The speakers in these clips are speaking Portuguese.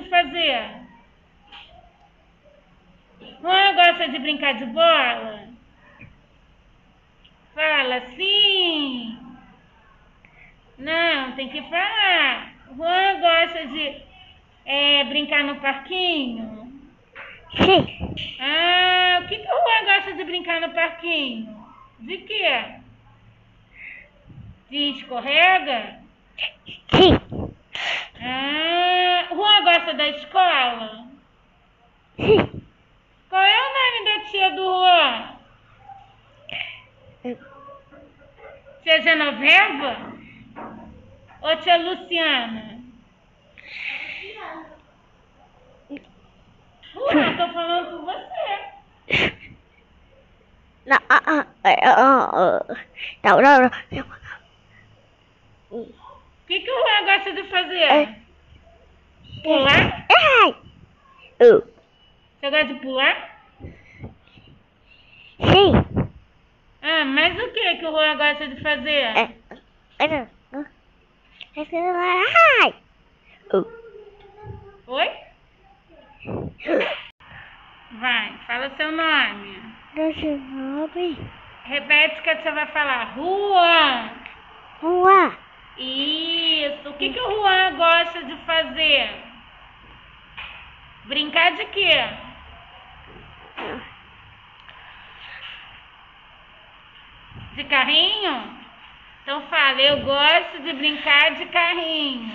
de fazer? Juan gosta de brincar de bola? Fala sim. Não, tem que falar. Juan gosta de é, brincar no parquinho? Sim. Ah, o que, que o Juan gosta de brincar no parquinho? De quê? De escorrega? Sim. Ah, Juan gosta da escola? Qual é o nome da tia do Juan? Tia Genoveva? Ou tia Luciana? Juan, tô falando com você. Não, ah, ah, ah, ah, ah. não, não, não. O que, que o Juan gosta de fazer? É. Pular? Ai. Oh. Você gosta de pular? Sim. Ah, mas o que, que o Juan gosta de fazer? É. Não. Ah. Ai. Oh. Oi? Vai, fala seu nome. Nosso nome. Repete que você vai falar. Juan. Rua. Isso. O que, que o Juan gosta de fazer? Brincar de quê? De carrinho? Então fala, eu gosto de brincar de carrinho.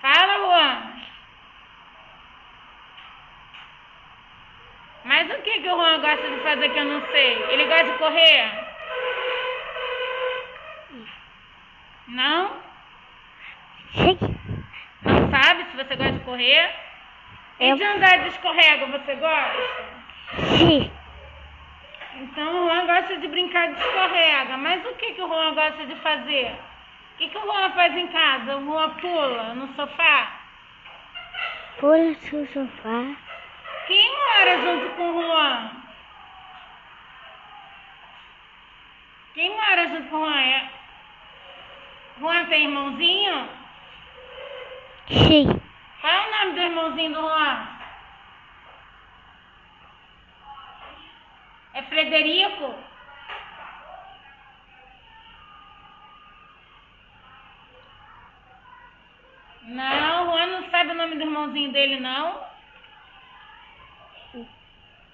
Fala, Juan. Mas o que, que o Juan gosta de fazer que eu não sei? Ele gosta de correr? Não? Sim. Sabe se você gosta de correr? E Eu- de andar de escorrega, você gosta? Sim. Então o Juan gosta de brincar de escorrega. Mas o que, que o Juan gosta de fazer? O que, que o Juan faz em casa? O Juan pula no sofá? Pula no sofá. Quem mora junto com o Juan? Quem mora junto com o Juan? É... Juan tem irmãozinho? Sim. Qual é o nome do irmãozinho do Juan? É Frederico? Não, o Juan não sabe o nome do irmãozinho dele, não.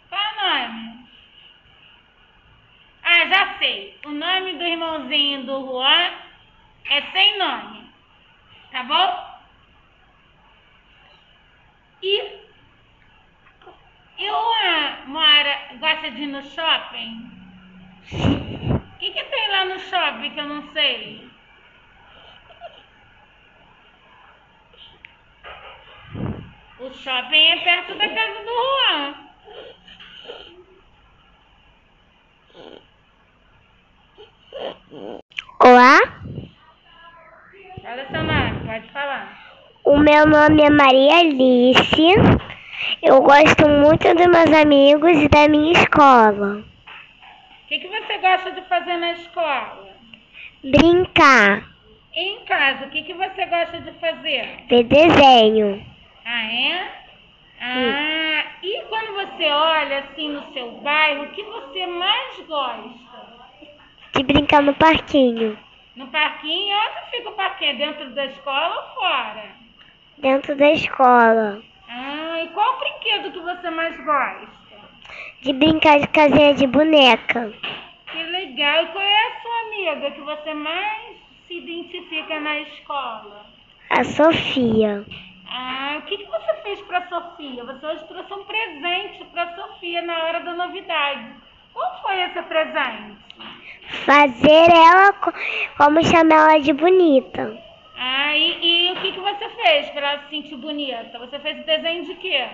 Qual é o nome? Ah, já sei. O nome do irmãozinho do Juan é sem nome. Tá bom? E, e o Juan mora, gosta de ir no shopping? O que, que tem lá no shopping que eu não sei? O shopping é perto da casa do Juan. Olá. Fala seu nome, pode falar. O meu nome é Maria Alice. Eu gosto muito dos meus amigos e da minha escola. O que, que você gosta de fazer na escola? Brincar, E em casa, o que, que você gosta de fazer? ver desenho. Ah, é? Ah, e quando você olha assim no seu bairro, o que você mais gosta? De brincar no parquinho. No parquinho? Onde fica o parquinho? Dentro da escola ou fora? Dentro da escola. Ah, e qual brinquedo que você mais gosta? De brincar de casinha de boneca. Que legal. E qual é a sua amiga que você mais se identifica na escola? A Sofia. Ah, o que, que você fez para Sofia? Você hoje trouxe um presente para Sofia na hora da novidade. Qual foi esse presente? Fazer ela co- como chamar ela de bonita. Ah, e, e o que, que você fez para ela se sentir bonita? Você fez desenho de quê?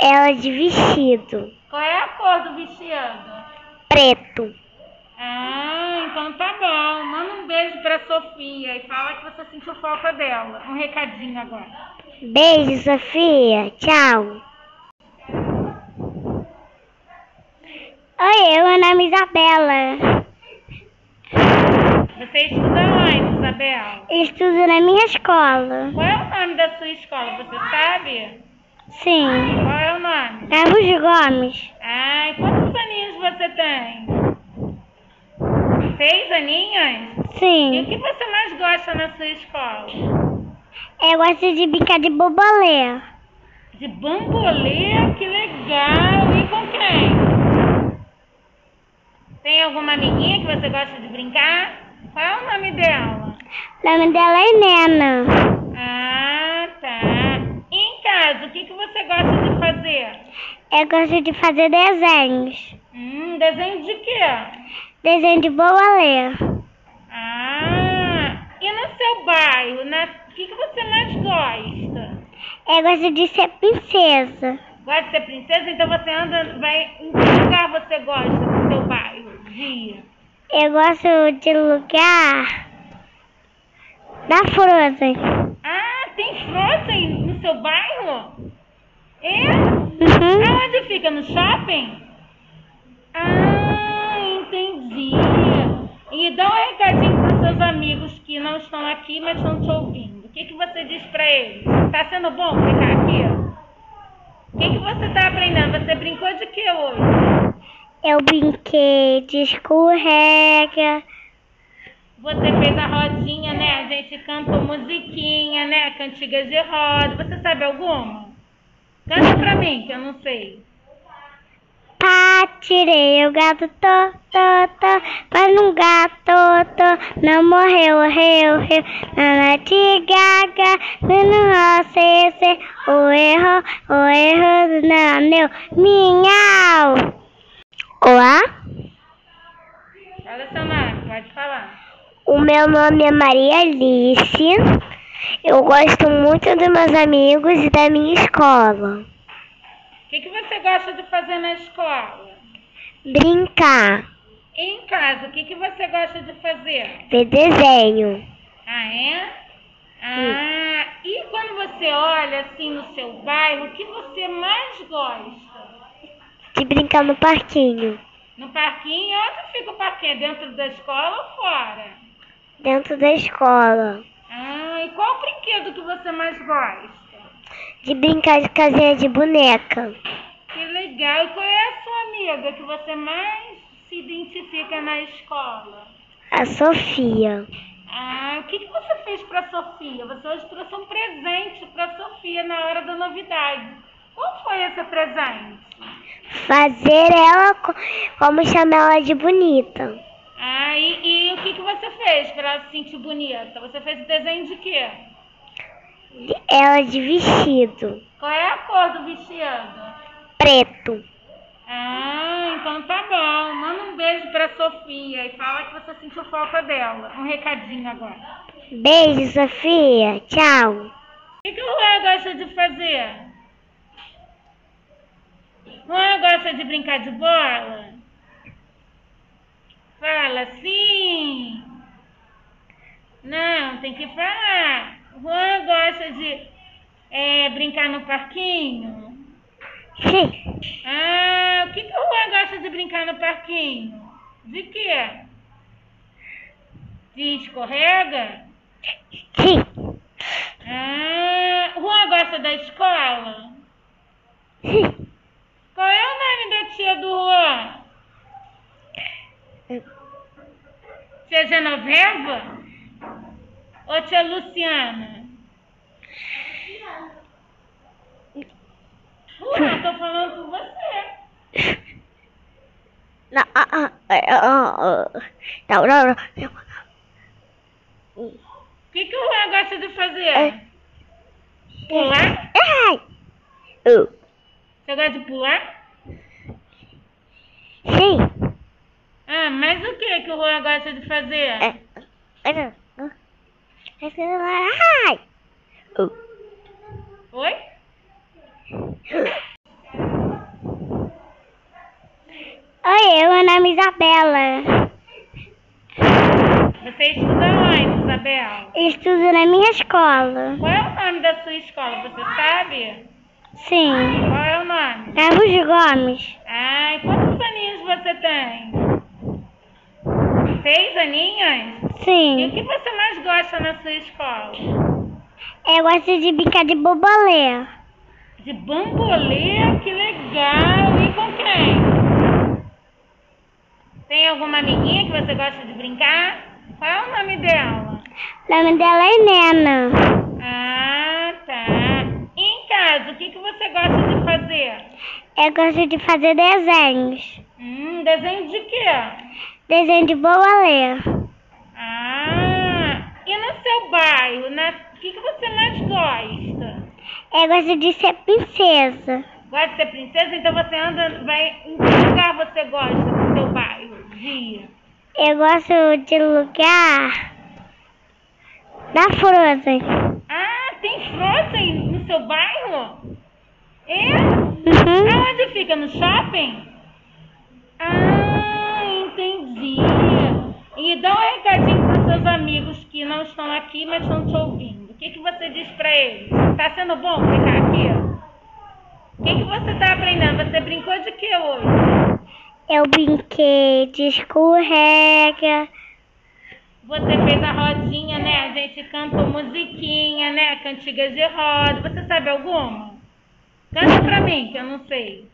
Ela de vestido. Qual é a cor do vestido? Preto. Ah, então tá bom. Manda um beijo pra Sofia e fala que você sentiu falta dela. Um recadinho agora. Beijo, Sofia. Tchau. Oi, meu nome é Isabela. Você estuda onde, Isabel? Estudo na minha escola. Qual é o nome da sua escola? Você sabe? Sim. Qual é o nome? Carlos Gomes. Ai, quantos aninhos você tem? Seis aninhos? E o Sim. que você mais gosta na sua escola? Eu gosto de brincar de bobolê. De bambolê? Que legal! E com quem? Tem alguma amiguinha que você gosta de brincar? Qual é o nome dela? O nome dela é Nena. Ah, tá. E em casa, o que, que você gosta de fazer? Eu gosto de fazer desenhos. Hum, desenho de quê? Desenho de bobolê. Ah, e no seu bairro? O que, que você mais gosta? Eu gosto de ser princesa. Gosta de ser princesa? Então você anda, vai... Em que lugar você gosta do seu bairro? Dia. Eu gosto de lugar da Frozen. Ah, tem Frozen no seu bairro? É? Uhum. Aonde fica? No shopping? Ah, entendi. E dá um recadinho para seus amigos que não estão aqui, mas estão te ouvindo. O que, que você diz para eles? Tá sendo bom ficar aqui? O que, que você tá aprendendo? Você brincou de que hoje? Eu brinquei de escorrega. Você fez a rodinha, né? A gente cantou musiquinha, né? Cantigas de roda. Você sabe alguma? Canta pra mim, que eu não sei. Pá, tirei o gato, tô, tô, tô, mas um gato, tô, não morreu, morreu, morreu, na gaga, no roce, o erro, o erro, não, meu, minhau. Olá, Fala seu nome, pode falar. o meu nome é Maria Alice, eu gosto muito dos meus amigos e da minha escola. O que, que você gosta de fazer na escola? Brincar, E em casa, o que, que você gosta de fazer? ver desenho, Ah, é? Ah, e quando você olha assim no seu bairro, o que você mais gosta? De brincar no parquinho, No parquinho? Onde fica o parquinho? Dentro da escola ou fora? dentro da escola. Ah, e qual brinquedo que você mais gosta? De brincar de casinha de boneca. Que legal. E qual é a sua amiga que você mais se identifica na escola? A Sofia. Ah, o que, que você fez para Sofia? Você hoje trouxe um presente para Sofia na hora da novidade. Qual foi esse presente? Fazer ela co- como chamar ela de bonita. Ah, e, e o que, que você fez para ela se sentir bonita? Você fez o desenho de quê? Ela de vestido. Qual é a cor do vestido? Preto. Ah, então tá bom. Manda um beijo pra Sofia e fala que você sentiu falta dela. Um recadinho agora. Beijo, Sofia. Tchau. O que, que o Juan gosta de fazer? Juan gosta de brincar de bola? Fala sim. Não, tem que falar. Juan gosta de é, brincar no parquinho? Sim. Ah, o que, que o Juan gosta de brincar no parquinho? De quê? De escorrega? Sim. Ah, Juan gosta da escola? Sim. Qual é o nome da tia do Juan? Tia Genoveva? Ou tia Luciana? Juan, tô falando com você. Não, ah, ah, ah, ah, ah. não, não, não. O que, que o Juan gosta de fazer? É. Pular? Ai. Você gosta de pular? Sim. Ah, mas o que que o Juan gosta de fazer? É. Ai. Oh. Oi? Oi, meu nome é Isabela. Você estuda onde, Isabel? Estudo na minha escola. Qual é o nome da sua escola? Você sabe? Sim. Qual é o nome? Carlos Gomes. Ai, quantos aninhos você tem? Seis aninhos? E o Sim. que você mais gosta na sua escola? Eu gosto de brincar de bobolê. De bambolê, que legal! E com quem? Tem alguma amiguinha que você gosta de brincar? Qual é o nome dela? O nome dela é Nena. Ah, o que, que você gosta de fazer? Eu gosto de fazer desenhos. Hum, desenho de quê? Desenho de bobolê. Ah, e no seu bairro, na... o que, que você mais gosta? Eu gosto de ser princesa. Gosta de ser princesa? Então você anda, vai... Em que lugar você gosta do seu bairro? Dia. Eu gosto de lugar da Frozen. Ah, tem Frozen no seu bairro? É? Uhum. Aonde fica? No shopping? Ah, entendi. E dá um recadinho para seus amigos que não estão aqui, mas estão te ouvindo. O que, que você diz para eles? Tá sendo bom ficar aqui? O que, que você tá aprendendo? Você brincou de que hoje? Eu brinquei de escorrega. Você fez a rodinha, né? A gente cantou musiquinha, né? Cantigas de roda. Você sabe alguma? Canta pra mim, que eu não sei.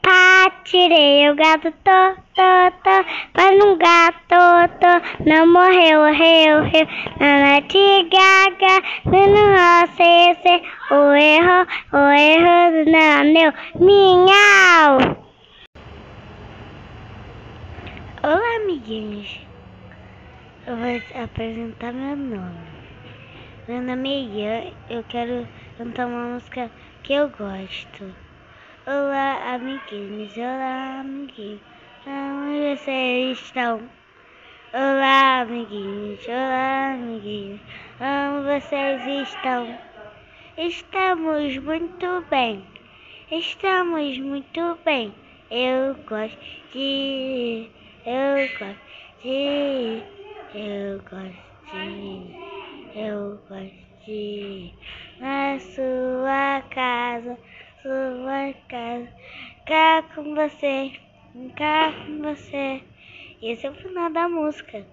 Pá, tirei o gato, tô, tô, tô, mas um gato, tô, não morreu, reu, reu, na Lady Gaga, no roce, o erro, o erro, não, meu, minhau. Olá, amiguinhos. Eu vou apresentar meu nome. Meu nome é Ian, eu quero cantar uma música que eu gosto. Olá, amiguinhos, olá, amiguinhos, como vocês estão? Olá, amiguinhos, olá, amiguinhos, como vocês estão? Estamos muito bem, estamos muito bem. Eu gosto de, eu gosto de, eu gosto eu gosto na sua casa sua casa, cá com você, cá com você. Esse é o final da música.